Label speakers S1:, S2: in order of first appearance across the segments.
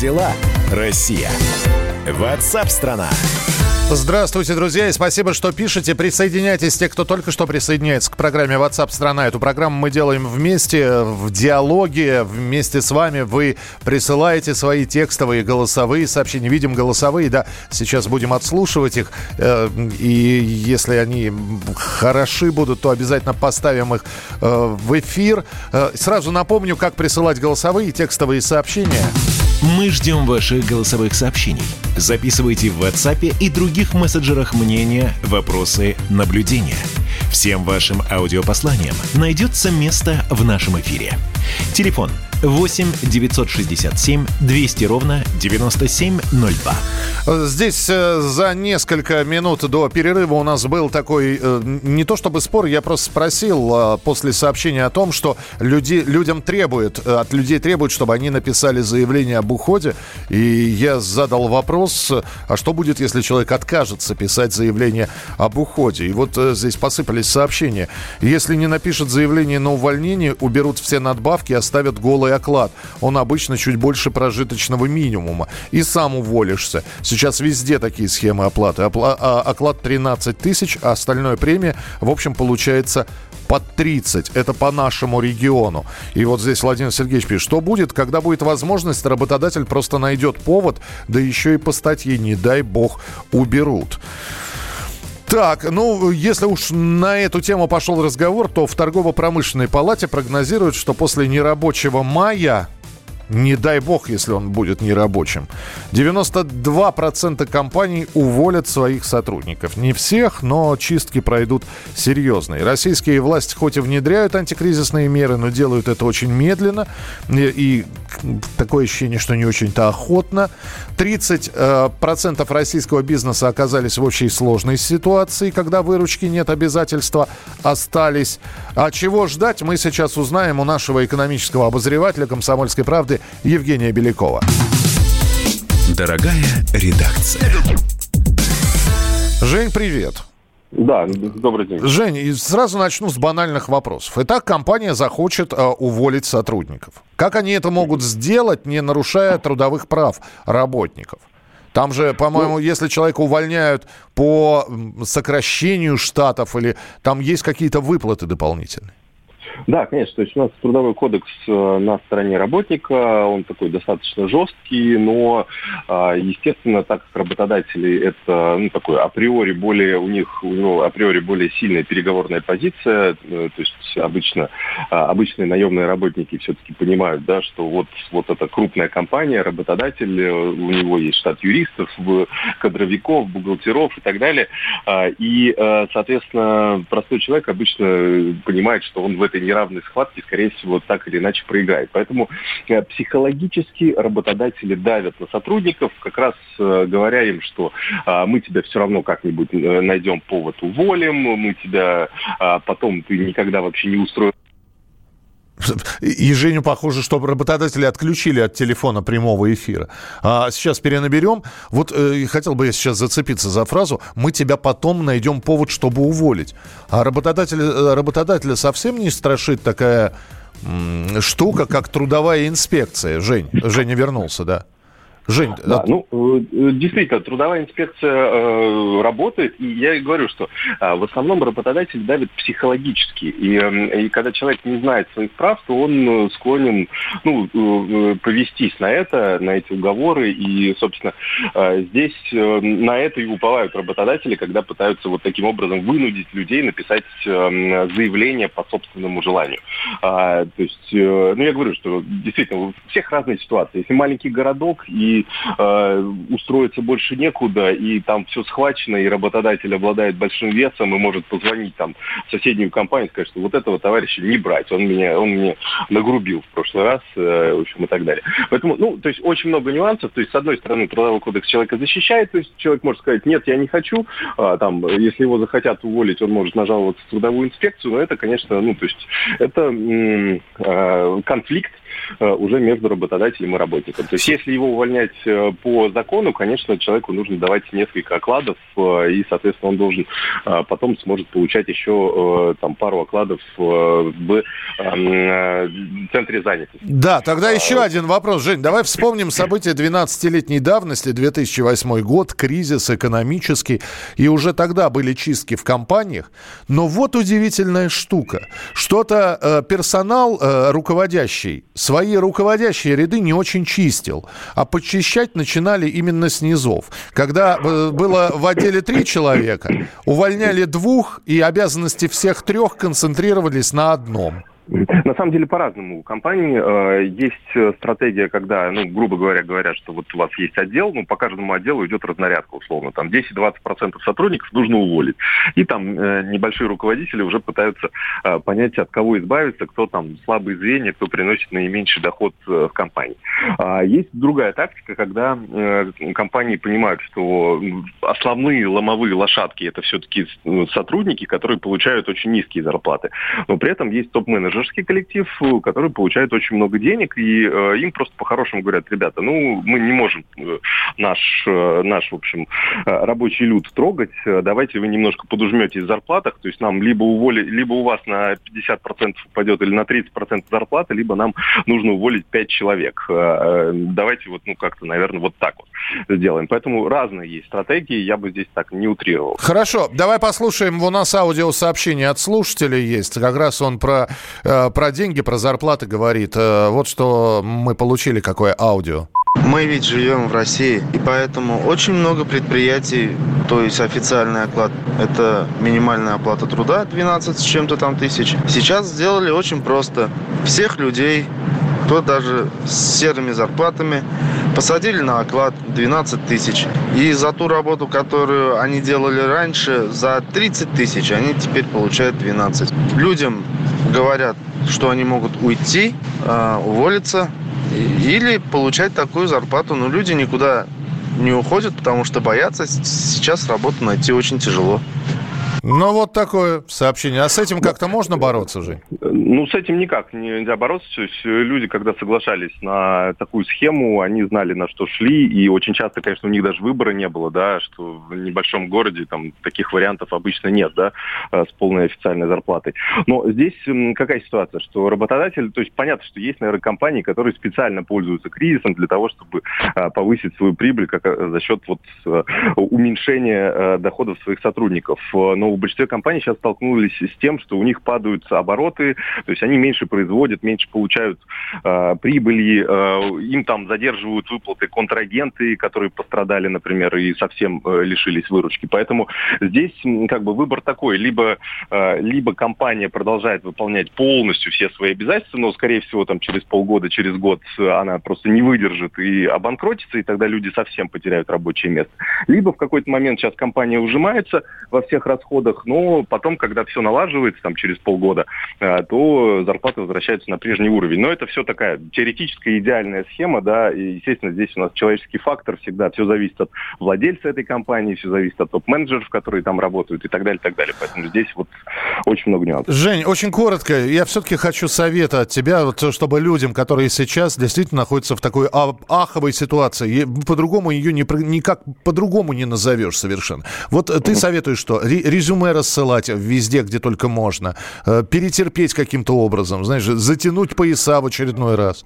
S1: Дела, Россия? Ватсап-страна!
S2: Здравствуйте, друзья, и спасибо, что пишете. Присоединяйтесь, те, кто только что присоединяется к программе WhatsApp страна. Эту программу мы делаем вместе, в диалоге, вместе с вами. Вы присылаете свои текстовые, голосовые сообщения. Видим голосовые, да, сейчас будем отслушивать их. Э, и если они хороши будут, то обязательно поставим их э, в эфир. Э, сразу напомню, как присылать голосовые и текстовые сообщения.
S1: Мы ждем ваших голосовых сообщений. Записывайте в WhatsApp и других мессенджерах мнения, вопросы, наблюдения. Всем вашим аудиопосланиям найдется место в нашем эфире. Телефон 8 967 200 ровно 9702.
S2: Здесь э, за несколько минут до перерыва у нас был такой, э, не то чтобы спор, я просто спросил э, после сообщения о том, что люди, людям требуют, от людей требуют, чтобы они написали заявление об уходе. И я задал вопрос, а что будет, если человек откажется писать заявление об уходе? И вот здесь посыпались сообщения. Если не напишет заявление на увольнение, уберут все надбавки, оставят голый оклад. Он обычно чуть больше прожиточного минимума. И сам уволишься. Сейчас везде такие схемы оплаты. Опла- а, оклад 13 тысяч, а остальное премия, в общем, получается под 30. Это по нашему региону. И вот здесь Владимир Сергеевич пишет, что будет, когда будет возможность, работодатель просто найдет повод, да еще и по статье, не дай бог, уберут. Так, ну, если уж на эту тему пошел разговор, то в торгово-промышленной палате прогнозируют, что после нерабочего мая не дай бог, если он будет нерабочим. 92% компаний уволят своих сотрудников. Не всех, но чистки пройдут серьезные. Российские власти хоть и внедряют антикризисные меры, но делают это очень медленно. И, и такое ощущение, что не очень-то охотно. 30% э, российского бизнеса оказались в очень сложной ситуации, когда выручки нет, обязательства остались. А чего ждать, мы сейчас узнаем у нашего экономического обозревателя «Комсомольской правды» Евгения Белякова.
S1: Дорогая редакция.
S2: Жень, привет.
S3: Да, добрый день.
S2: Жень, сразу начну с банальных вопросов. Итак, компания захочет э, уволить сотрудников. Как они это могут сделать, не нарушая трудовых прав работников? Там же, по-моему, ну, если человека увольняют по сокращению штатов или там есть какие-то выплаты дополнительные?
S3: Да, конечно. То есть у нас трудовой кодекс э, на стороне работника, он такой достаточно жесткий, но, а, естественно, так как работодатели это ну, такой априори более, у них у него априори более сильная переговорная позиция, э, то есть обычно а, обычные наемные работники все-таки понимают, да, что вот, вот эта крупная компания, работодатель, э, у него есть штат юристов, кадровиков, бухгалтеров и так далее. А, и, соответственно, простой человек обычно понимает, что он в этой неравной схватке, скорее всего, так или иначе проиграет. Поэтому э, психологически работодатели давят на сотрудников, как раз э, говоря им, что а, мы тебя все равно как-нибудь э, найдем повод уволим, мы тебя а, потом ты никогда вообще не устроишь
S2: и Женю, похоже, что работодатели отключили от телефона прямого эфира. А сейчас перенаберем. Вот э, хотел бы я сейчас зацепиться за фразу «Мы тебя потом найдем повод, чтобы уволить». А работодателя, э, работодателя совсем не страшит такая штука, как трудовая инспекция. Жень, Женя вернулся, да?
S3: Жень, да, от... ну, э, действительно, трудовая инспекция э, работает, и я и говорю, что э, в основном работодатель давит психологически, и, э, и когда человек не знает своих прав, то он склонен, ну, э, повестись на это, на эти уговоры, и, собственно, э, здесь э, на это и уповают работодатели, когда пытаются вот таким образом вынудить людей написать э, заявление по собственному желанию. А, то есть, э, ну, я говорю, что действительно у всех разные ситуации. Если маленький городок и э, устроиться больше некуда, и там все схвачено, и работодатель обладает большим весом и может позвонить там в соседнюю компанию и сказать, что вот этого товарища не брать, он меня, он мне нагрубил в прошлый раз, э, в общем, и так далее. Поэтому, ну, то есть очень много нюансов, то есть с одной стороны трудовой кодекс человека защищает, то есть человек может сказать, нет, я не хочу, а, там, если его захотят уволить, он может нажаловаться в трудовую инспекцию, но это, конечно, ну, то есть это м- э, конфликт, уже между работодателем и работником. То есть если его увольнять по закону, конечно, человеку нужно давать несколько окладов, и, соответственно, он должен потом сможет получать еще там пару окладов в центре занятости.
S2: Да, тогда еще один вопрос, Жень. Давай вспомним события 12-летней давности, 2008 год, кризис экономический. И уже тогда были чистки в компаниях. Но вот удивительная штука. Что-то э, персонал э, руководящий свои руководящие ряды не очень чистил. А почищать начинали именно с низов. Когда э, было в отделе три человека, увольняли двух, и обязанности всех трех концентрировались на одном.
S3: На самом деле по-разному. У компании э, есть э, стратегия, когда, ну, грубо говоря, говорят, что вот у вас есть отдел, ну, по каждому отделу идет разнарядка, условно. Там 10-20% сотрудников нужно уволить. И там э, небольшие руководители уже пытаются э, понять, от кого избавиться, кто там слабые звенья, кто приносит наименьший доход э, в компании. А есть другая тактика, когда э, компании понимают, что основные ломовые лошадки это все-таки ну, сотрудники, которые получают очень низкие зарплаты. Но при этом есть топ-менеджеры менеджерский коллектив, который получает очень много денег, и э, им просто по-хорошему говорят, ребята, ну, мы не можем э, наш, э, наш, в общем, э, рабочий люд трогать, давайте вы немножко подужметесь в зарплатах, то есть нам либо уволить, либо у вас на 50% упадет или на 30% зарплаты, либо нам нужно уволить 5 человек. Э, э, давайте вот, ну, как-то, наверное, вот так вот сделаем. Поэтому разные есть стратегии, я бы здесь так не утрировал.
S2: Хорошо, давай послушаем, у нас аудиосообщение от слушателей есть, как раз он про Э, про деньги, про зарплаты говорит. Э, вот что мы получили, какое аудио.
S4: Мы ведь живем в России, и поэтому очень много предприятий, то есть официальный оклад, это минимальная оплата труда, 12 с чем-то там тысяч. Сейчас сделали очень просто. Всех людей, кто даже с серыми зарплатами, посадили на оклад 12 тысяч. И за ту работу, которую они делали раньше, за 30 тысяч, они теперь получают 12. Людям говорят, что они могут уйти, а, уволиться или получать такую зарплату. Но люди никуда не уходят, потому что боятся сейчас работу найти очень тяжело.
S2: Ну, вот такое сообщение. А с этим как-то можно бороться же?
S3: Ну, с этим никак нельзя бороться. То есть э, люди, когда соглашались на такую схему, они знали, на что шли. И очень часто, конечно, у них даже выбора не было, да, что в небольшом городе там таких вариантов обычно нет, да, э, с полной официальной зарплатой. Но здесь какая ситуация, что работодатель, то есть понятно, что есть, наверное, компании, которые специально пользуются кризисом для того, чтобы э, повысить свою прибыль как за счет вот уменьшения доходов своих сотрудников. Но у большинства компаний сейчас столкнулись с тем, что у них падают обороты, то есть они меньше производят, меньше получают э, прибыли, э, им там задерживают выплаты контрагенты, которые пострадали, например, и совсем э, лишились выручки. Поэтому здесь как бы выбор такой, либо, э, либо компания продолжает выполнять полностью все свои обязательства, но, скорее всего, там через полгода, через год она просто не выдержит и обанкротится, и тогда люди совсем потеряют рабочее место. Либо в какой-то момент сейчас компания ужимается во всех расходах, расходах, но потом, когда все налаживается, там, через полгода, э, то зарплаты возвращаются на прежний уровень. Но это все такая теоретическая идеальная схема, да, и, естественно, здесь у нас человеческий фактор всегда, все зависит от владельца этой компании, все зависит от топ-менеджеров, которые там работают и так далее, и так далее. Поэтому здесь вот очень много нюансов.
S2: Жень, очень коротко, я все-таки хочу совета от тебя, вот, чтобы людям, которые сейчас действительно находятся в такой аховой ситуации, по-другому ее не, никак по-другому не назовешь совершенно. Вот ты советуешь что? Резюме резюме рассылать везде, где только можно, э, перетерпеть каким-то образом, знаешь, затянуть пояса в очередной раз.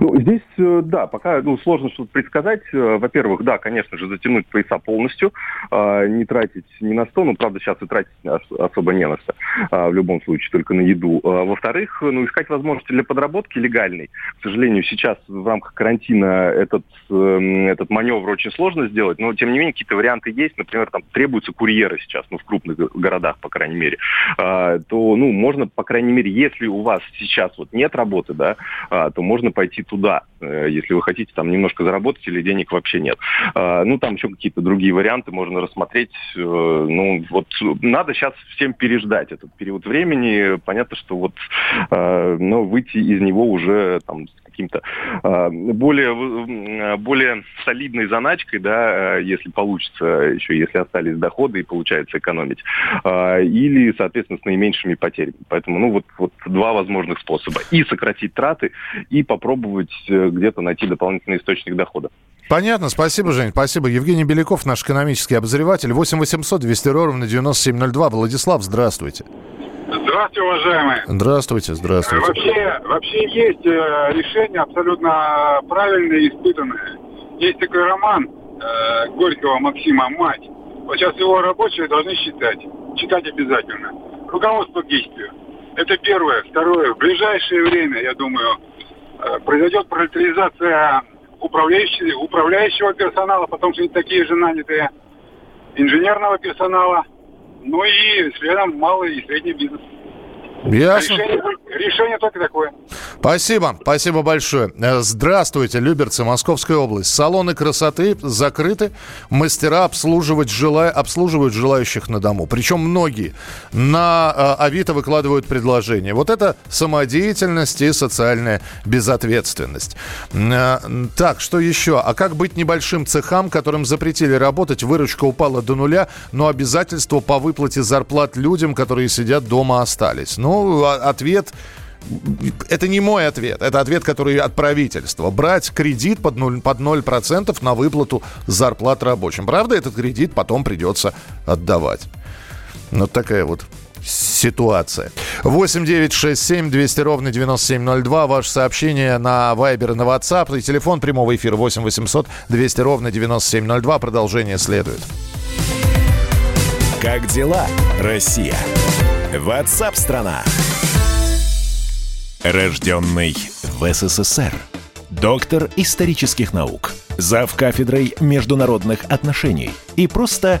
S3: Ну, здесь, э, да, пока ну, сложно что-то предсказать. Э, во-первых, да, конечно же, затянуть пояса полностью, э, не тратить ни на что, ну, правда, сейчас и тратить особо не на что, в любом случае, только на еду. Во-вторых, ну, искать возможности для подработки легальной. К сожалению, сейчас в рамках карантина этот, эм, этот маневр очень сложно сделать, но, тем не менее, какие-то варианты есть. Например, там требуются курьеры сейчас, ну, в крупных городах, по крайней мере. То, ну, можно, по крайней мере, если у вас сейчас вот нет работы, да, то можно пойти туда, э, если вы хотите там немножко заработать или денег вообще нет. А, ну, там еще какие-то другие варианты можно рассмотреть. Э, ну, вот надо сейчас всем переждать этот период времени. Понятно, что вот ну, выйти из него уже там каким-то э, более, более солидной заначкой, да, если получится, еще если остались доходы и получается экономить, или, соответственно, с наименьшими потерями. Поэтому, ну, вот, вот два возможных способа. И сократить траты, и попробовать э, где-то найти дополнительный источник дохода.
S2: Понятно, спасибо, Жень, спасибо. Евгений Беляков, наш экономический обозреватель. 8 800 200 ровно 9702. Владислав, здравствуйте.
S5: Здравствуйте, уважаемые.
S2: Здравствуйте, здравствуйте.
S5: Вообще, вообще есть э, решение абсолютно правильное и испытанное. Есть такой роман э, Горького Максима «Мать». Вот сейчас его рабочие должны читать. Читать обязательно. Руководство к действию. Это первое. Второе. В ближайшее время, я думаю, э, произойдет пролетаризация управляющего, управляющего персонала, потому что они такие же нанятые, инженерного персонала, ну и следом малый и средний бизнес.
S2: Ясно.
S5: Решение, решение только такое.
S2: Спасибо, спасибо большое. Э, здравствуйте, Люберцы, Московская область. Салоны красоты закрыты, мастера обслуживать жела... обслуживают желающих на дому. Причем многие на э, Авито выкладывают предложения. Вот это самодеятельность и социальная безответственность. Э, так, что еще? А как быть небольшим цехам, которым запретили работать, выручка упала до нуля, но обязательства по выплате зарплат людям, которые сидят дома, остались? Ну, ну, а, ответ это не мой ответ, это ответ, который от правительства. Брать кредит под 0%, под 0% на выплату зарплат рабочим. Правда, этот кредит потом придется отдавать. Вот такая вот ситуация. 8 9 6 7 200 ровно 9702. Ваше сообщение на Viber и на WhatsApp. И телефон прямого эфира 8 800 200 ровно 9702. Продолжение следует.
S1: Как дела, Россия? Ватсап-страна! Рожденный в СССР. Доктор исторических наук. Зав кафедрой международных отношений. И просто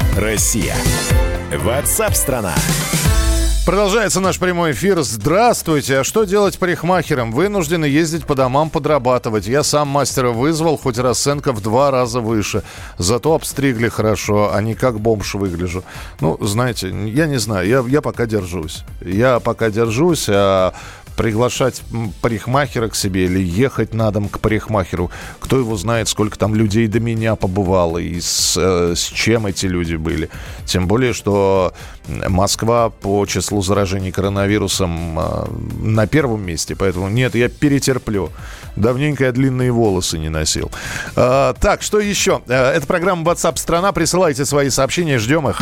S1: Россия? Ватсап-страна!
S2: Продолжается наш прямой эфир. Здравствуйте. А что делать парикмахерам? Вынуждены ездить по домам подрабатывать. Я сам мастера вызвал, хоть расценка в два раза выше. Зато обстригли хорошо, а не как бомж выгляжу. Ну, знаете, я не знаю, я, я пока держусь. Я пока держусь, а приглашать парикмахера к себе или ехать на дом к парикмахеру. Кто его знает, сколько там людей до меня побывало и с, э, с чем эти люди были. Тем более, что Москва по числу заражений коронавирусом э, на первом месте. Поэтому нет, я перетерплю. Давненько я длинные волосы не носил. Э, так, что еще? Это программа WhatsApp страна. Присылайте свои сообщения, ждем их.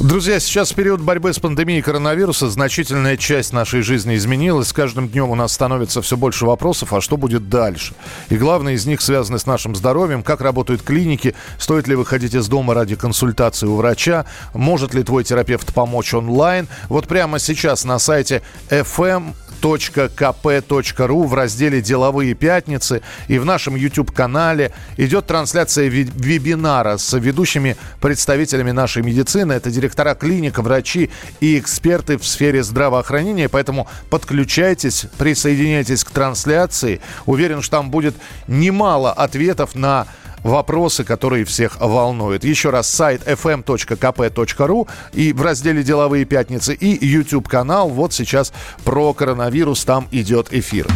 S2: Друзья, сейчас в период борьбы с пандемией коронавируса значительная часть нашей жизни изменилась. С каждым днем у нас становится все больше вопросов, а что будет дальше? И главное из них связаны с нашим здоровьем, как работают клиники, стоит ли выходить из дома ради консультации у врача, может ли твой терапевт помочь онлайн. Вот прямо сейчас на сайте FM kp.ru в разделе «Деловые пятницы» и в нашем YouTube-канале идет трансляция вебинара с ведущими представителями нашей медицины. Это директора клиник, врачи и эксперты в сфере здравоохранения. Поэтому подключайтесь, присоединяйтесь к трансляции. Уверен, что там будет немало ответов на вопросы, которые всех волнуют. Еще раз, сайт fm.kp.ru и в разделе «Деловые пятницы» и YouTube-канал. Вот сейчас про коронавирус там идет эфир.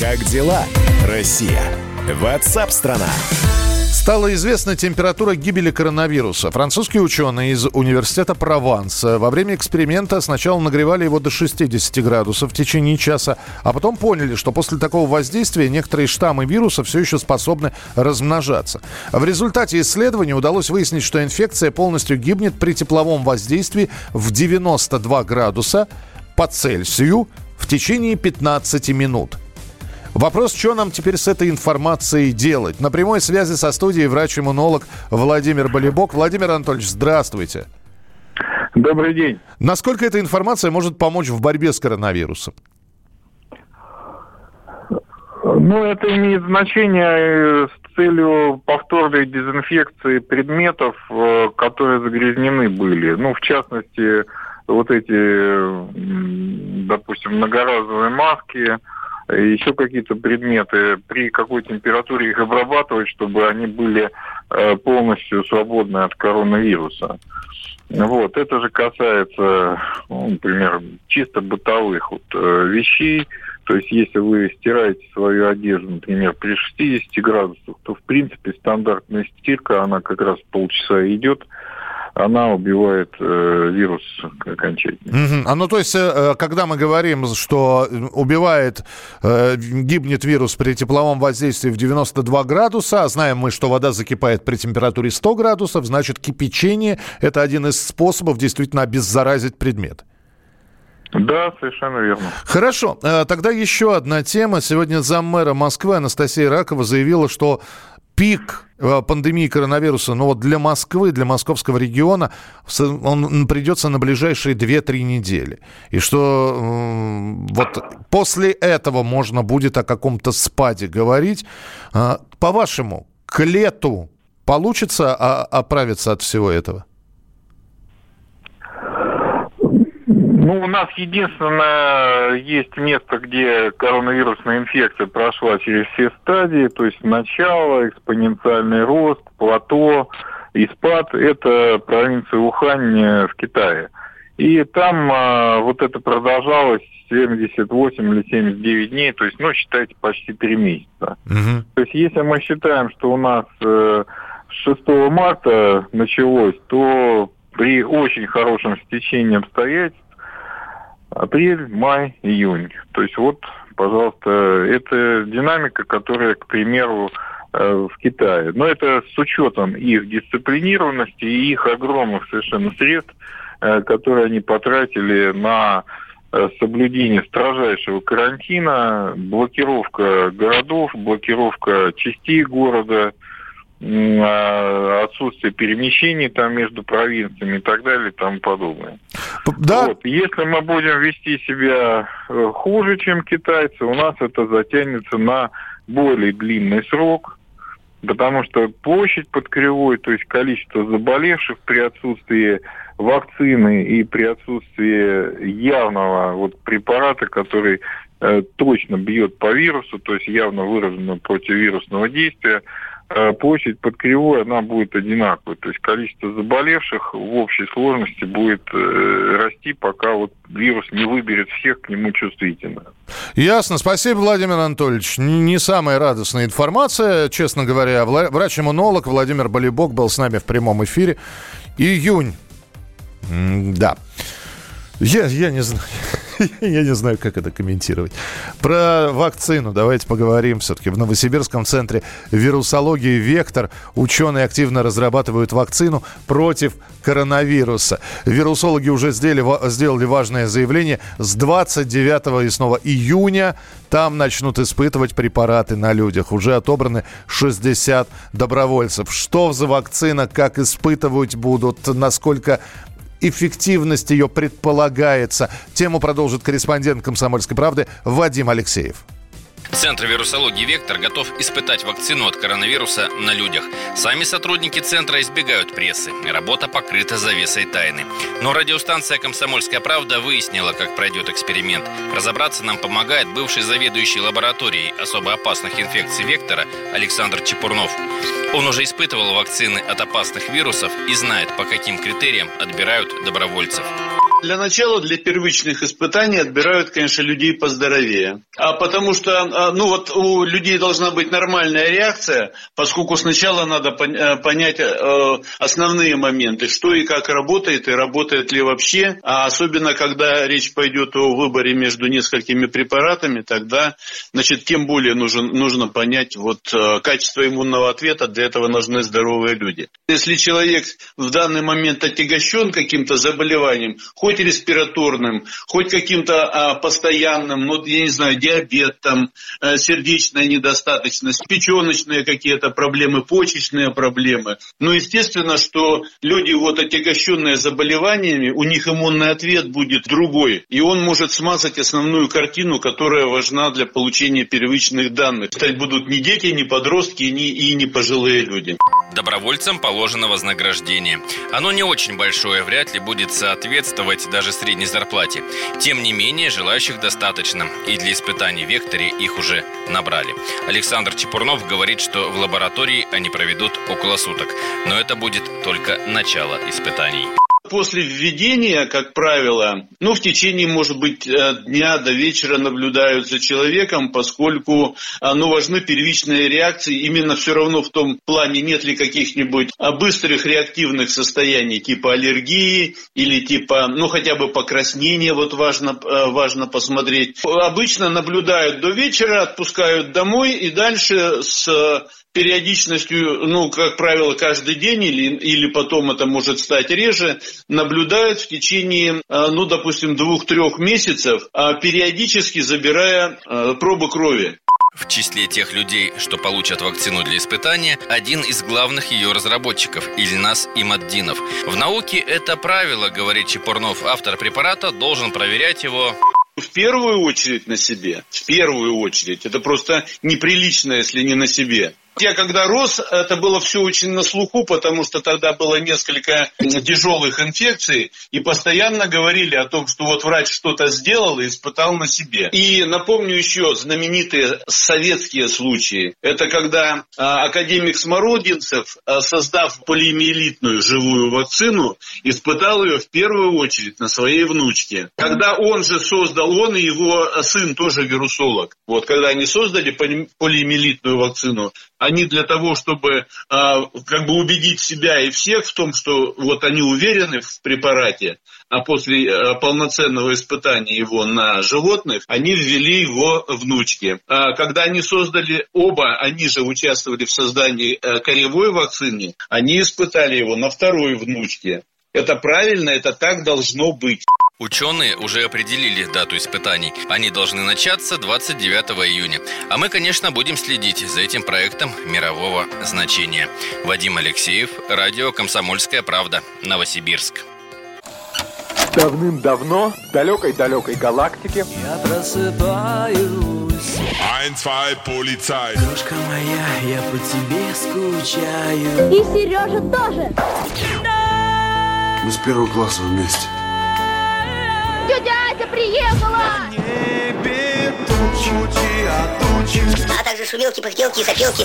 S1: Как дела, Россия? Ватсап-страна!
S2: Стала известна температура гибели коронавируса. Французские ученые из университета Прованса во время эксперимента сначала нагревали его до 60 градусов в течение часа, а потом поняли, что после такого воздействия некоторые штаммы вируса все еще способны размножаться. В результате исследования удалось выяснить, что инфекция полностью гибнет при тепловом воздействии в 92 градуса по Цельсию в течение 15 минут – Вопрос, что нам теперь с этой информацией делать? На прямой связи со студией врач-иммунолог Владимир Болебок. Владимир Анатольевич, здравствуйте.
S6: Добрый день.
S2: Насколько эта информация может помочь в борьбе с коронавирусом?
S6: Ну, это имеет значение с целью повторной дезинфекции предметов, э, которые загрязнены были. Ну, в частности, вот эти, допустим, многоразовые маски, еще какие-то предметы, при какой температуре их обрабатывать, чтобы они были э, полностью свободны от коронавируса. Вот, это же касается, ну, например, чисто бытовых вот, э, вещей. То есть, если вы стираете свою одежду, например, при 60 градусах, то, в принципе, стандартная стирка, она как раз полчаса идет, она убивает э, вирус окончательно.
S2: Угу. А ну то есть, э, э, когда мы говорим, что убивает, э, гибнет вирус при тепловом воздействии в 92 градуса, а знаем мы, что вода закипает при температуре 100 градусов, значит кипячение – это один из способов действительно обеззаразить предмет.
S6: Да, совершенно верно.
S2: Хорошо. Э, тогда еще одна тема. Сегодня заммэра Москвы Анастасия Ракова заявила, что пик э, пандемии коронавируса, но вот для Москвы, для московского региона, он придется на ближайшие 2-3 недели. И что вот после этого можно будет о каком-то спаде говорить. А, по-вашему, к лету получится оправиться от всего этого?
S6: Ну, у нас единственное есть место, где коронавирусная инфекция прошла через все стадии, то есть начало, экспоненциальный рост, плато и спад. Это провинция Ухань э, в Китае. И там а, вот это продолжалось 78 или 79 дней, то есть, ну, считайте, почти 3 месяца. Угу. То есть, если мы считаем, что у нас э, с 6 марта началось, то при очень хорошем стечении обстоятельств Апрель, май, июнь. То есть вот, пожалуйста, это динамика, которая, к примеру, э, в Китае. Но это с учетом их дисциплинированности и их огромных совершенно средств, э, которые они потратили на э, соблюдение строжайшего карантина, блокировка городов, блокировка частей города – отсутствие перемещений там между провинциями и так далее и тому подобное. Да. Вот. Если мы будем вести себя э, хуже, чем китайцы, у нас это затянется на более длинный срок, потому что площадь под кривой, то есть количество заболевших при отсутствии вакцины и при отсутствии явного вот препарата, который э, точно бьет по вирусу, то есть явно выраженного противовирусного действия, площадь под кривой, она будет одинаковой. То есть количество заболевших в общей сложности будет э, расти, пока вот вирус не выберет всех к нему чувствительно.
S2: Ясно. Спасибо, Владимир Анатольевич. Не самая радостная информация, честно говоря. Врач-иммунолог Владимир Болебок был с нами в прямом эфире. Июнь. Да. Я, я не знаю. Я не знаю, как это комментировать. Про вакцину давайте поговорим все-таки. В Новосибирском центре вирусологии «Вектор» ученые активно разрабатывают вакцину против коронавируса. Вирусологи уже сделали, сделали важное заявление. С 29 и снова июня там начнут испытывать препараты на людях. Уже отобраны 60 добровольцев. Что за вакцина, как испытывать будут, насколько эффективность ее предполагается. Тему продолжит корреспондент «Комсомольской правды» Вадим Алексеев.
S7: Центр вирусологии «Вектор» готов испытать вакцину от коронавируса на людях. Сами сотрудники центра избегают прессы. Работа покрыта завесой тайны. Но радиостанция «Комсомольская правда» выяснила, как пройдет эксперимент. Разобраться нам помогает бывший заведующий лабораторией особо опасных инфекций «Вектора» Александр Чепурнов. Он уже испытывал вакцины от опасных вирусов и знает, по каким критериям отбирают добровольцев.
S8: Для начала, для первичных испытаний отбирают, конечно, людей поздоровее. А потому что, а, ну вот у людей должна быть нормальная реакция, поскольку сначала надо э, понять э, основные моменты, что и как работает, и работает ли вообще. А особенно, когда речь пойдет о выборе между несколькими препаратами, тогда, значит, тем более нужен, нужно понять вот э, качество иммунного ответа, для этого нужны здоровые люди. Если человек в данный момент отягощен каким-то заболеванием, хоть респираторным, хоть каким-то а, постоянным, ну, я не знаю, диабет, там, а, сердечная недостаточность, печеночные какие-то проблемы, почечные проблемы. Ну, естественно, что люди, вот отягощенные заболеваниями, у них иммунный ответ будет другой, и он может смазать основную картину, которая важна для получения первичных данных. Стать будут не дети, не подростки не, и не пожилые люди.
S7: Добровольцам положено вознаграждение. Оно не очень большое, вряд ли будет соответствовать даже средней зарплате. Тем не менее, желающих достаточно, и для испытаний в Векторе их уже набрали. Александр Чепурнов говорит, что в лаборатории они проведут около суток, но это будет только начало испытаний.
S8: После введения, как правило, ну, в течение, может быть, э, дня до вечера наблюдают за человеком, поскольку э, ну, важны первичные реакции. Именно все равно в том плане, нет ли каких-нибудь э, быстрых реактивных состояний, типа аллергии или типа, ну, хотя бы покраснения, вот важно, важно посмотреть. Обычно наблюдают до вечера, отпускают домой и дальше с периодичностью, ну, как правило, каждый день или, или потом это может стать реже, наблюдают в течение, а, ну, допустим, двух-трех месяцев, а периодически забирая а, пробы крови.
S7: В числе тех людей, что получат вакцину для испытания, один из главных ее разработчиков – Ильнас Имаддинов. В науке это правило, говорит Чепурнов, автор препарата должен проверять его
S8: в первую очередь на себе. В первую очередь. Это просто неприлично, если не на себе. Я когда рос, это было все очень на слуху, потому что тогда было несколько тяжелых инфекций, и постоянно говорили о том, что вот врач что-то сделал и испытал на себе. И напомню еще знаменитые советские случаи. Это когда а, академик Смородинцев, а, создав полиомиелитную живую вакцину, испытал ее в первую очередь на своей внучке. Когда он же создал, он и его сын тоже вирусолог. Вот когда они создали полиомиелитную вакцину, они для того, чтобы а, как бы убедить себя и всех в том, что вот они уверены в препарате, а после а, полноценного испытания его на животных, они ввели его внучки. А, когда они создали оба, они же участвовали в создании а, коревой вакцины, они испытали его на второй внучке. Это правильно, это так должно быть.
S7: Ученые уже определили дату испытаний. Они должны начаться 29 июня. А мы, конечно, будем следить за этим проектом мирового значения. Вадим Алексеев, радио «Комсомольская правда», Новосибирск.
S9: Давным-давно в далекой-далекой галактике
S10: Я просыпаюсь
S11: Ein, zwei, полицай
S10: Дружка моя, я по тебе скучаю
S12: И Сережа тоже
S13: Мы с первого класса вместе
S12: Тетя Ася приехала!
S10: небе тучи, а тучи
S14: А также шумелки, пыхтелки и запелки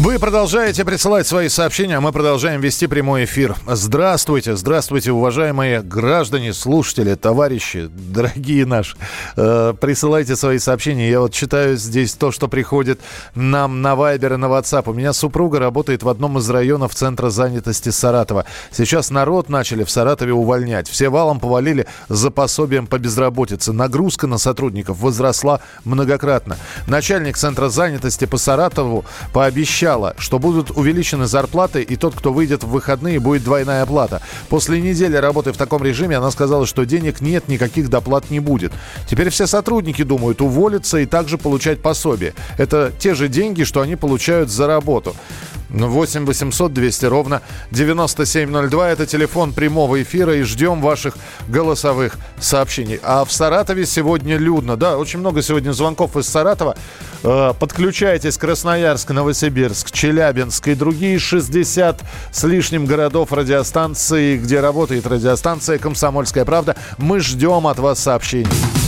S2: Вы продолжаете присылать свои сообщения, а мы продолжаем вести прямой эфир. Здравствуйте, здравствуйте, уважаемые граждане, слушатели, товарищи, дорогие наши. Э, присылайте свои сообщения. Я вот читаю здесь то, что приходит нам на Вайбер и на WhatsApp. У меня супруга работает в одном из районов Центра занятости Саратова. Сейчас народ начали в Саратове увольнять. Все валом повалили за пособием по безработице. Нагрузка на сотрудников возросла многократно. Начальник Центра занятости по Саратову пообещал обещала, что будут увеличены зарплаты, и тот, кто выйдет в выходные, будет двойная оплата. После недели работы в таком режиме она сказала, что денег нет, никаких доплат не будет. Теперь все сотрудники думают уволиться и также получать пособие. Это те же деньги, что они получают за работу. 8 800 200 ровно 9702. Это телефон прямого эфира. И ждем ваших голосовых сообщений. А в Саратове сегодня людно. Да, очень много сегодня звонков из Саратова. Э, подключайтесь. Красноярск, Новосибирск, Челябинск и другие 60 с лишним городов радиостанции, где работает радиостанция «Комсомольская правда». Мы ждем от вас сообщений.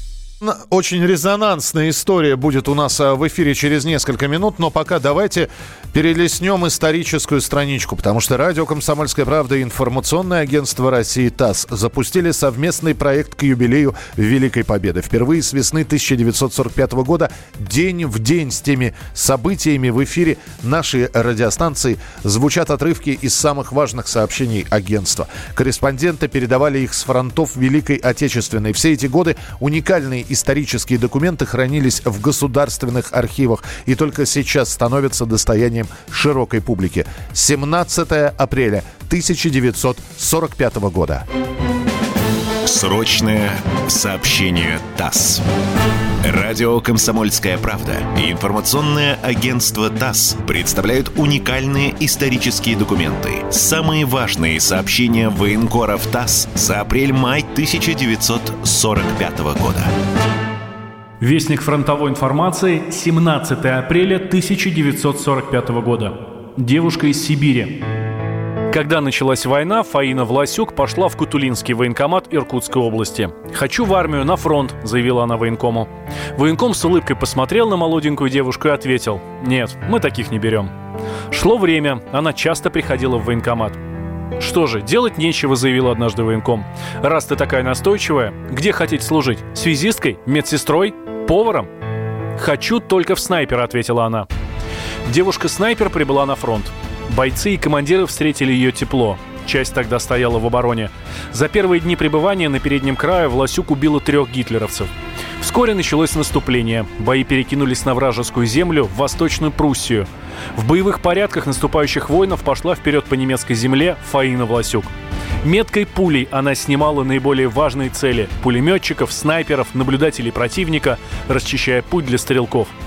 S2: очень резонансная история будет у нас а, в эфире через несколько минут, но пока давайте перелеснем историческую страничку, потому что радио «Комсомольская правда» и информационное агентство России ТАСС запустили совместный проект к юбилею Великой Победы. Впервые с весны 1945 года день в день с теми событиями в эфире нашей радиостанции звучат отрывки из самых важных сообщений агентства. Корреспонденты передавали их с фронтов Великой Отечественной. Все эти годы уникальные исторические документы хранились в государственных архивах и только сейчас становятся достоянием широкой публики. 17 апреля 1945 года.
S1: Срочное сообщение ТАСС. Радио «Комсомольская правда» и информационное агентство ТАСС представляют уникальные исторические документы. Самые важные сообщения военкоров ТАСС за апрель-май 1945 года.
S15: Вестник фронтовой информации, 17 апреля 1945 года. Девушка из Сибири. Когда началась война, Фаина Власюк пошла в Кутулинский военкомат Иркутской области. «Хочу в армию, на фронт», — заявила она военкому. Военком с улыбкой посмотрел на молоденькую девушку и ответил, «Нет, мы таких не берем». Шло время, она часто приходила в военкомат. «Что же, делать нечего», — заявил однажды военком. «Раз ты такая настойчивая, где хотите служить? Связисткой? Медсестрой? Поваром?» «Хочу только в снайпера», — ответила она. Девушка-снайпер прибыла на фронт. Бойцы и командиры встретили ее тепло. Часть тогда стояла в обороне. За первые дни пребывания на переднем крае Власюк убила трех гитлеровцев. Вскоре началось наступление. Бои перекинулись на вражескую землю, в Восточную Пруссию. В боевых порядках наступающих воинов пошла вперед по немецкой земле Фаина Власюк. Меткой пулей она снимала наиболее важные цели – пулеметчиков, снайперов, наблюдателей противника, расчищая путь для стрелков –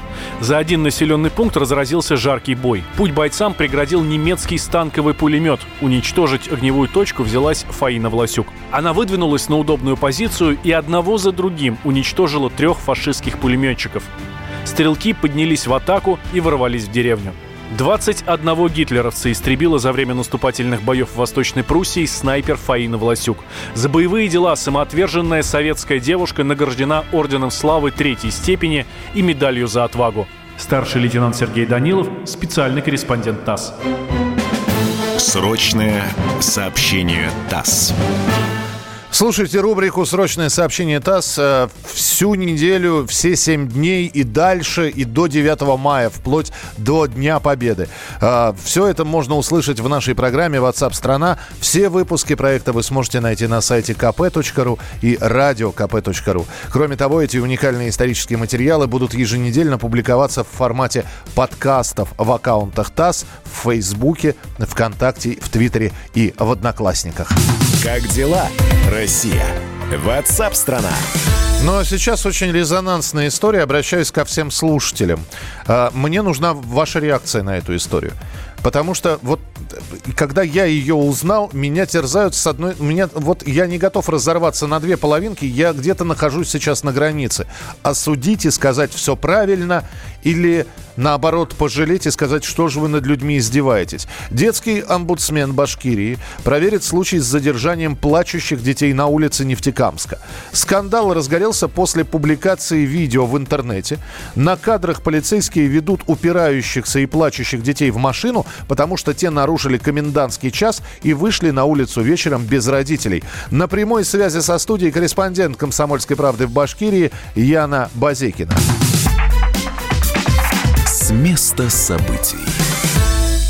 S15: за один населенный пункт разразился жаркий бой. Путь бойцам преградил немецкий станковый пулемет. Уничтожить огневую точку взялась Фаина Власюк. Она выдвинулась на удобную позицию и одного за другим уничтожила трех фашистских пулеметчиков. Стрелки поднялись в атаку и ворвались в деревню. 21 гитлеровца истребила за время наступательных боев в Восточной Пруссии снайпер Фаина Власюк. За боевые дела самоотверженная советская девушка награждена Орденом Славы Третьей степени и медалью за отвагу. Старший лейтенант Сергей Данилов, специальный корреспондент ТАСС.
S1: Срочное сообщение ТАСС.
S2: Слушайте рубрику «Срочное сообщение ТАСС» э, всю неделю, все семь дней и дальше, и до 9 мая, вплоть до Дня Победы. Э, все это можно услышать в нашей программе WhatsApp страна Все выпуски проекта вы сможете найти на сайте kp.ru и radiokp.ru. Кроме того, эти уникальные исторические материалы будут еженедельно публиковаться в формате подкастов в аккаунтах ТАСС, в Фейсбуке, ВКонтакте, в Твиттере и в Одноклассниках.
S1: Как дела, Россия? Ватсап-страна!
S2: Но сейчас очень резонансная история. Обращаюсь ко всем слушателям. А, мне нужна ваша реакция на эту историю. Потому что вот когда я ее узнал, меня терзают с одной... Меня, вот я не готов разорваться на две половинки, я где-то нахожусь сейчас на границе. Осудить и сказать все правильно или наоборот пожалеть и сказать, что же вы над людьми издеваетесь. Детский омбудсмен Башкирии проверит случай с задержанием плачущих детей на улице Нефтекамска. Скандал разгорелся после публикации видео в интернете. На кадрах полицейские ведут упирающихся и плачущих детей в машину, потому что те нарушили комендантский час и вышли на улицу вечером без родителей. На прямой связи со студией корреспондент «Комсомольской правды» в Башкирии Яна Базекина.
S1: с места событий.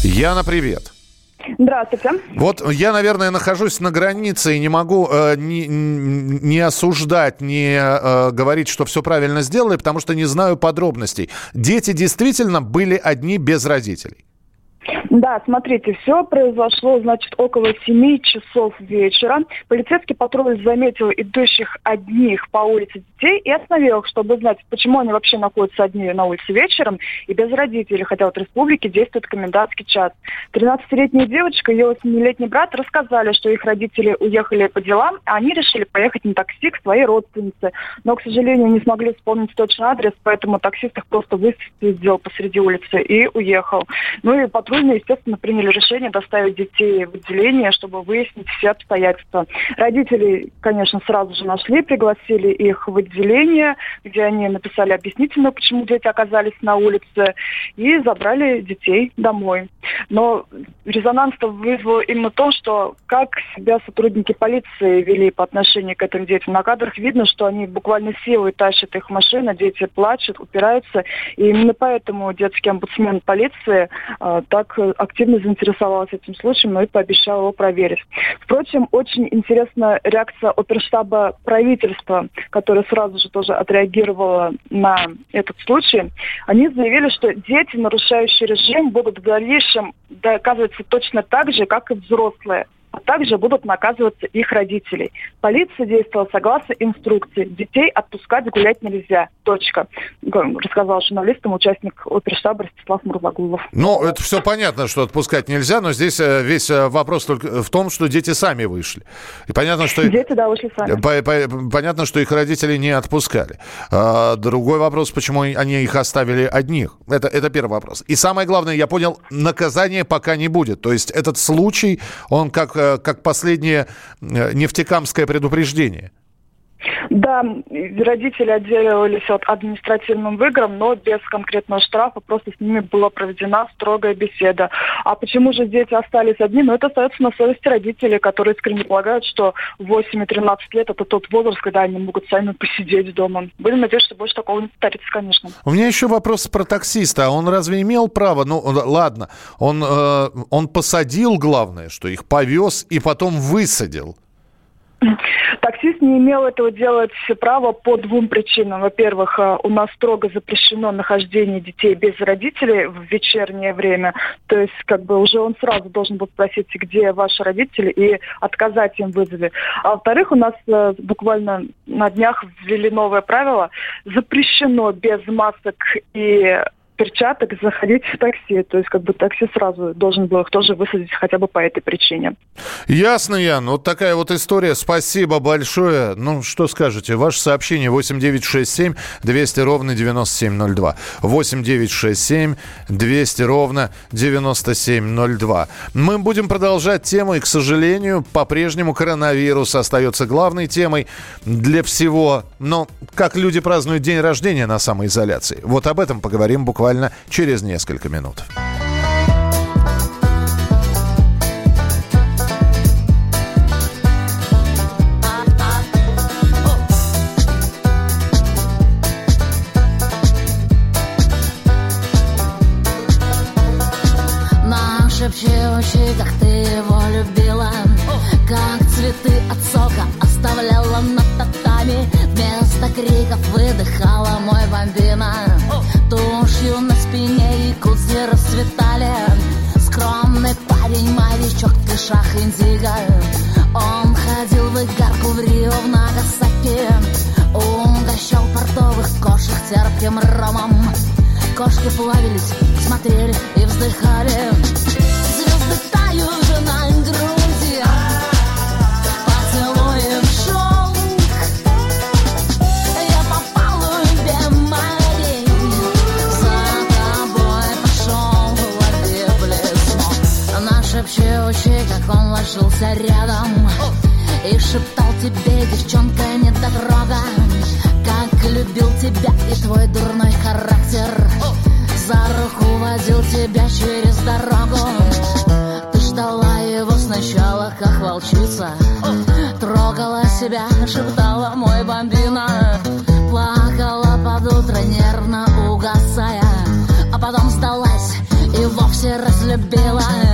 S2: Яна, привет.
S16: Здравствуйте.
S2: Вот я, наверное, нахожусь на границе и не могу э, не, не осуждать, не э, говорить, что все правильно сделали, потому что не знаю подробностей. Дети действительно были одни без родителей.
S16: Да, смотрите, все произошло, значит, около 7 часов вечера. Полицейский патруль заметил идущих одних по улице детей и остановил их, чтобы знать, почему они вообще находятся одни на улице вечером и без родителей, хотя вот в республике действует комендантский час. 13-летняя девочка и ее 8-летний брат рассказали, что их родители уехали по делам, а они решили поехать на такси к своей родственнице. Но, к сожалению, не смогли вспомнить точный адрес, поэтому таксист их просто выставил посреди улицы и уехал. Ну и патруль патрульные, естественно, приняли решение доставить детей в отделение, чтобы выяснить все обстоятельства. Родители, конечно, сразу же нашли, пригласили их в отделение, где они написали объяснительную, почему дети оказались на улице, и забрали детей домой. Но резонанс вызвало именно то, что как себя сотрудники полиции вели по отношению к этим детям. На кадрах видно, что они буквально силой тащат их в дети плачут, упираются. И именно поэтому детский омбудсмен полиции э, так активно заинтересовался этим случаем, и пообещал его проверить. Впрочем, очень интересна реакция оперштаба правительства, которое сразу же тоже отреагировало на этот случай. Они заявили, что дети, нарушающие режим, будут в дальнейшем доказываться точно так же, как и взрослые а также будут наказываться их родителей. Полиция действовала согласно инструкции. Детей отпускать гулять нельзя. Точка. Рассказал журналистам участник оперштаба Ростислав Мурзагулов.
S2: Ну, это все понятно, что отпускать нельзя, но здесь э, весь э, вопрос только в том, что дети сами вышли. И понятно, что...
S16: Дети, да, вышли сами.
S2: По, по, понятно, что их родители не отпускали. А, другой вопрос, почему они их оставили одних. Это, это первый вопрос. И самое главное, я понял, наказания пока не будет. То есть этот случай, он как э, как последнее э, нефтекамское предупреждение.
S16: Да, родители отделывались от административным выигром, но без конкретного штрафа, просто с ними была проведена строгая беседа. А почему же дети остались одни? Ну, это остается на совести родителей, которые искренне полагают, что 8 и 13 лет – это тот возраст, когда они могут сами посидеть дома. Будем надеяться, что больше такого не повторится, конечно.
S2: У меня еще вопрос про таксиста. А он разве имел право? Ну, ладно, он, э, он посадил, главное, что их повез и потом высадил.
S16: Таксист не имел этого делать права по двум причинам. Во-первых, э, у нас строго запрещено нахождение детей без родителей в вечернее время. То есть, как бы уже он сразу должен был спросить, где ваши родители, и отказать им вызове. А во-вторых, у нас э, буквально на днях ввели новое правило. Запрещено без масок и перчаток заходить в такси. То есть как бы такси сразу должен был их тоже высадить хотя бы по этой причине.
S2: Ясно, Ян. Вот такая вот история. Спасибо большое. Ну, что скажете? Ваше сообщение 8967 200 ровно 9702. 8967 200 ровно 9702. Мы будем продолжать тему, и, к сожалению, по-прежнему коронавирус остается главной темой для всего. Но как люди празднуют день рождения на самоизоляции? Вот об этом поговорим буквально буквально через несколько минут.
S17: Кишах индиго Он ходил в игарку в Рио, в Нагасаки. Угощал портовых кошек терпким ромом. Кошки плавились, смотрели и вздыхали шептала мой бомбина Плакала под утро, нервно угасая. А потом сдалась и
S1: вовсе разлюбила.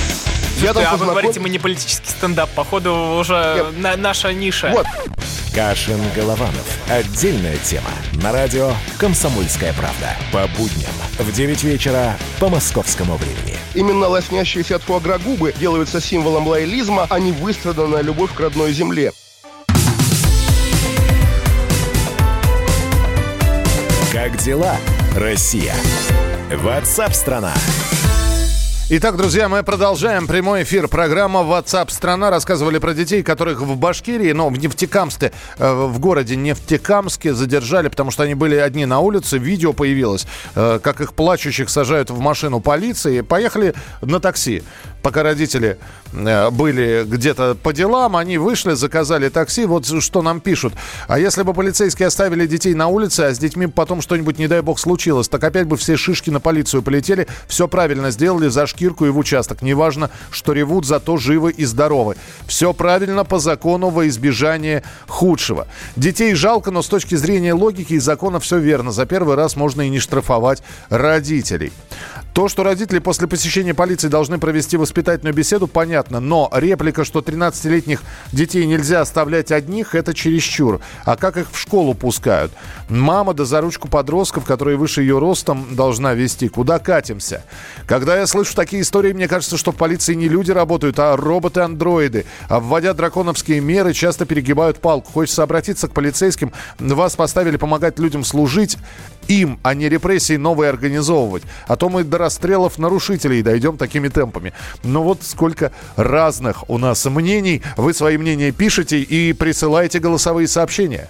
S18: Я
S19: там
S18: а вы говорите, мы не политический стендап. Походу, уже на- наша ниша.
S19: Вот.
S1: Кашин Голованов. Отдельная тема. На радио «Комсомольская правда». По будням в 9 вечера по московскому времени.
S19: Именно лоснящиеся от фуагра губы делаются символом лоялизма, а не выстраданная любовь к родной земле.
S1: Как дела, Россия? Ватсап-страна!
S2: Итак, друзья, мы продолжаем прямой эфир. Программа WhatsApp страна. Рассказывали про детей, которых в Башкирии, но в Нефтекамске, э, в городе Нефтекамске задержали, потому что они были одни на улице. Видео появилось, э, как их плачущих сажают в машину полиции. Поехали на такси. Пока родители э, были где-то по делам, они вышли, заказали такси. Вот что нам пишут. А если бы полицейские оставили детей на улице, а с детьми потом что-нибудь, не дай бог, случилось, так опять бы все шишки на полицию полетели. Все правильно сделали за шкирку и в участок. Неважно, что ревут, зато живы и здоровы. Все правильно по закону во избежание худшего. Детей жалко, но с точки зрения логики и закона все верно. За первый раз можно и не штрафовать родителей. То, что родители после посещения полиции должны провести воспитательную беседу, понятно. Но реплика, что 13-летних детей нельзя оставлять одних, это чересчур. А как их в школу пускают? Мама да за ручку подростков, которые выше ее ростом, должна вести. Куда катимся? Когда я слышу такие истории, мне кажется, что в полиции не люди работают, а роботы-андроиды. А вводя драконовские меры, часто перегибают палку. Хочется обратиться к полицейским. Вас поставили помогать людям служить им, а не репрессии новые организовывать. А то мы до расстрелов нарушителей дойдем такими темпами. Но вот сколько разных у нас мнений. Вы свои мнения пишете и присылаете голосовые сообщения.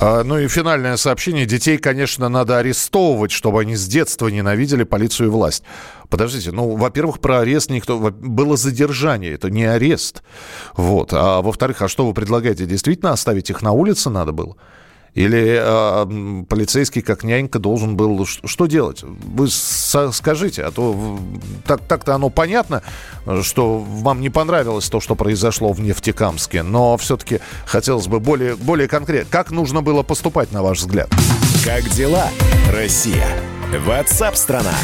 S2: А, ну и финальное сообщение. Детей, конечно, надо арестовывать, чтобы они с детства ненавидели полицию и власть. Подождите, ну, во-первых, про арест никто... Было задержание, это не арест. Вот. А во-вторых, а что вы предлагаете? Действительно оставить их на улице надо было? Или м, полицейский, как нянька, должен был... Что делать? Вы скажите, а то так, так-то оно понятно, что вам не понравилось то, что произошло в Нефтекамске, но все-таки хотелось бы более, более конкретно. Как нужно было поступать, на ваш взгляд?
S1: Как дела, Россия? Ватсап-страна!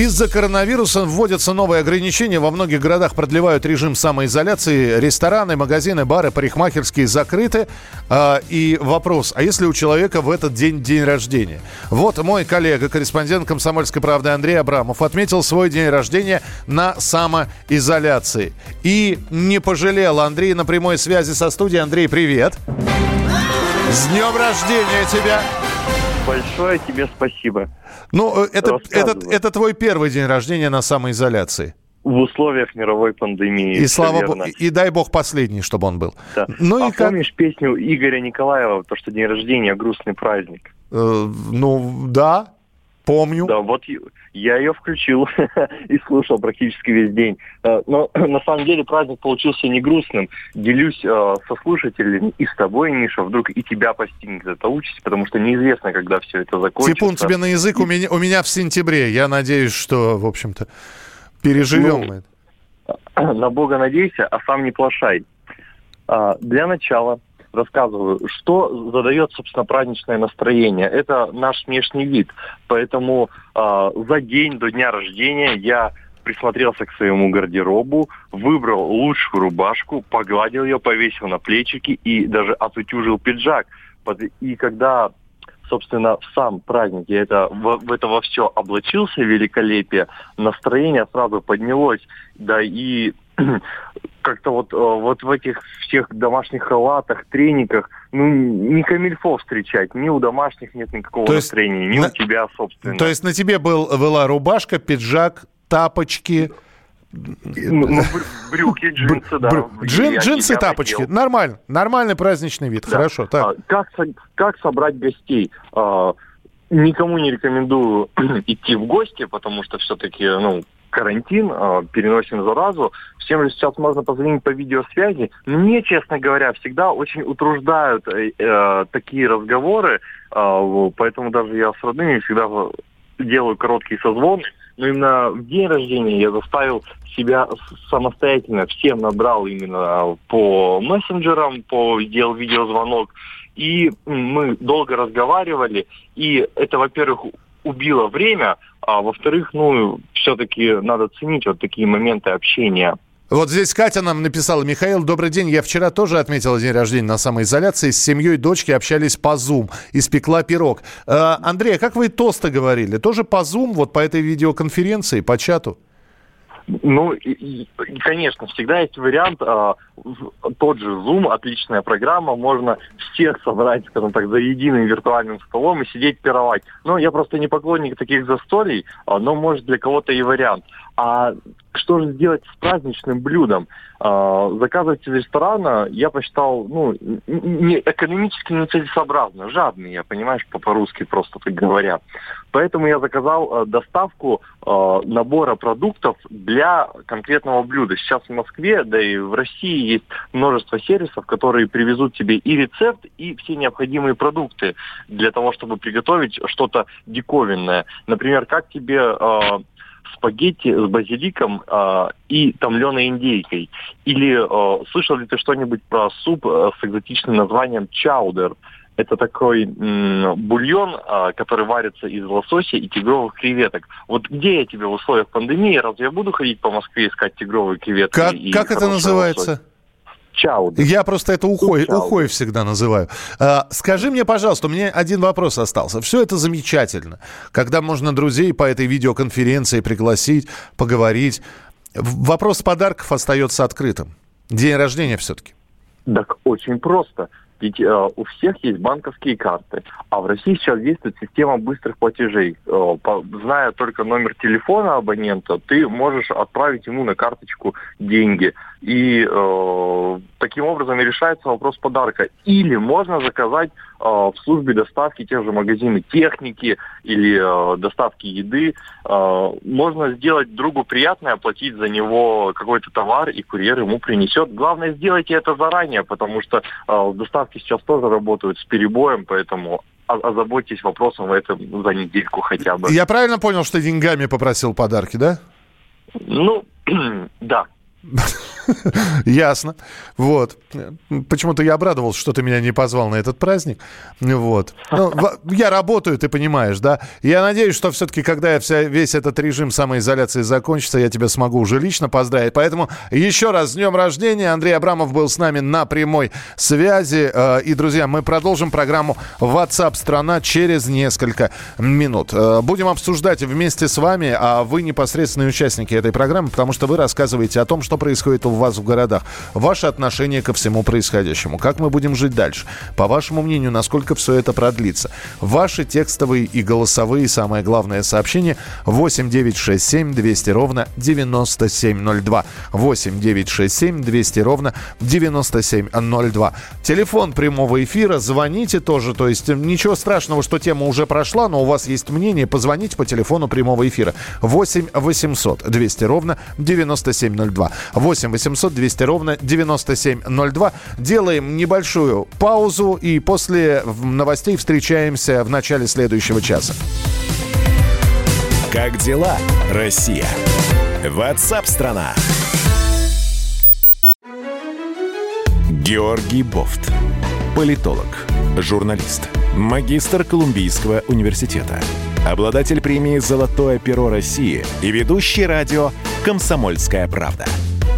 S2: Из-за коронавируса вводятся новые ограничения. Во многих городах продлевают режим самоизоляции. Рестораны, магазины, бары, парикмахерские закрыты. А, и вопрос, а если у человека в этот день день рождения? Вот мой коллега, корреспондент «Комсомольской правды» Андрей Абрамов отметил свой день рождения на самоизоляции. И не пожалел. Андрей на прямой связи со студией. Андрей, привет. С днем рождения тебя!
S20: Большое тебе спасибо.
S2: Ну, э, это, это, это твой первый день рождения на самоизоляции.
S20: В условиях мировой пандемии.
S2: И слава богу, и, дай бог последний, чтобы он был.
S20: Да.
S2: Ну
S20: а
S2: и как?
S20: помнишь песню Игоря Николаева, то, что день рождения грустный праздник?
S2: Э, ну, да, помню.
S20: Да, вот я ее включил и слушал практически весь день. Э, Но на самом деле праздник получился не грустным. Делюсь э, со слушателями и с тобой, Миша, вдруг и тебя постигнет эта участь, потому что неизвестно, когда все это закончится.
S2: Типун тебе на язык, у меня, у меня в сентябре. Я надеюсь, что, в общем-то, переживем
S20: Ну,
S2: мы это.
S20: на Бога надейся, а сам не плашай. А, Для начала рассказываю, что задает, собственно, праздничное настроение. Это наш внешний вид. Поэтому а, за день до дня рождения я
S3: присмотрелся к своему гардеробу, выбрал лучшую рубашку, погладил ее, повесил на плечики и даже отутюжил пиджак. И когда, собственно, в сам праздник я это, в, в это во все облачился великолепие, настроение сразу поднялось. Да и как-то вот, э, вот в этих всех домашних халатах, трениках, ну, не камильфо встречать, ни у домашних нет никакого
S2: То есть
S3: настроения, ни
S2: на-
S3: у тебя, собственно.
S2: То есть на тебе был, была рубашка, пиджак, тапочки.
S3: Ну, бр- брюки, джинсы, да.
S2: Брю- Джин- джинсы, тапочки.
S3: хотел.
S2: Нормально. Нормальный праздничный вид.
S3: Да.
S2: Хорошо. Так.
S3: А, как, как собрать гостей? А, никому не рекомендую идти в гости, потому что все-таки, ну, карантин, а, переносим заразу. Всем же сейчас можно позвонить по видеосвязи. Мне, честно говоря, всегда очень утруждают э, э, такие разговоры, в- поэтому даже я с родными всегда делаю короткие созвоны. Но именно в день рождения я заставил себя самостоятельно, всем набрал именно по мессенджерам, по сделал видеозвонок. И мы долго разговаривали, и это, во-первых, убило время, а во-вторых, ну, все-таки надо ценить вот такие моменты общения.
S2: Вот здесь Катя нам написала, Михаил, добрый день, я вчера тоже отметила день рождения на самоизоляции, с семьей дочки общались по Zoom, испекла пирог. Э, Андрей, а как вы тосты говорили? Тоже по Zoom, вот по этой видеоконференции, по чату?
S3: Ну, и- и, конечно, всегда есть вариант, а, тот же Zoom, отличная программа, можно всех собрать, скажем так, за единым виртуальным столом и сидеть пировать. Но я просто не поклонник таких застолий, а, но может для кого-то и вариант. А что же сделать с праздничным блюдом? А, заказывать из ресторана я посчитал, ну, не, экономически нецелесообразно, я понимаешь, по- по-русски просто так говоря. Поэтому я заказал э, доставку набора продуктов для конкретного блюда. Сейчас в Москве, да и в России есть множество сервисов, которые привезут тебе и рецепт, и все необходимые продукты для того, чтобы приготовить что-то диковинное. Например, как тебе э, спагетти с базиликом э, и томленой индейкой. Или э, слышал ли ты что-нибудь про суп э, с экзотичным названием чаудер? Это такой м, бульон, а, который варится из лосося и тигровых креветок. Вот где я тебе в условиях пандемии? Разве я буду ходить по Москве искать тигровые креветки?
S2: Как,
S3: и
S2: как это называется?
S3: лосось? Чаудер.
S2: Я просто это ухой, ухой всегда называю. А, скажи мне, пожалуйста, у меня один вопрос остался. Все это замечательно. Когда можно друзей по этой видеоконференции пригласить, поговорить. Вопрос подарков остается открытым. День рождения все-таки.
S3: Так очень просто. Ведь э, у всех есть банковские карты, а в России сейчас действует система быстрых платежей. Э, по- зная только номер телефона абонента, ты можешь отправить ему на карточку деньги. И э, таким образом и решается вопрос подарка. Или можно заказать э, в службе доставки те же магазины техники или э, доставки еды. Э, можно сделать другу приятное, оплатить за него какой-то товар, и курьер ему принесет. Главное, сделайте это заранее, потому что э, доставки сейчас тоже работают с перебоем, поэтому озаботьтесь вопросом этом за недельку хотя бы.
S2: Я правильно понял, что деньгами попросил подарки, да?
S3: Ну, да.
S2: Ясно. Вот. Почему-то я обрадовался, что ты меня не позвал на этот праздник. Вот. Ну, я работаю, ты понимаешь, да? Я надеюсь, что все-таки, когда я вся, весь этот режим самоизоляции закончится, я тебя смогу уже лично поздравить. Поэтому еще раз с днем рождения. Андрей Абрамов был с нами на прямой связи. Э, И, друзья, мы продолжим программу WhatsApp страна через несколько минут. Э, Будем обсуждать вместе с вами, а вы непосредственные участники этой программы, потому что вы рассказываете о том, что происходит у вас в городах. Ваше отношение ко всему происходящему. Как мы будем жить дальше? По вашему мнению, насколько все это продлится? Ваши текстовые и голосовые, самое главное, сообщение 8 967 200 ровно 9702. 8 967 200 ровно 9702. Телефон прямого эфира. Звоните тоже. То есть э, ничего страшного, что тема уже прошла, но у вас есть мнение. Позвоните по телефону прямого эфира. 8 800 200 ровно 9702. 8 800 200 ровно 9702. Делаем небольшую паузу и после новостей встречаемся в начале следующего часа.
S1: Как дела, Россия? Ватсап-страна! Георгий Бофт. Политолог, журналист, магистр Колумбийского университета, обладатель премии «Золотое перо России» и ведущий радио «Комсомольская правда».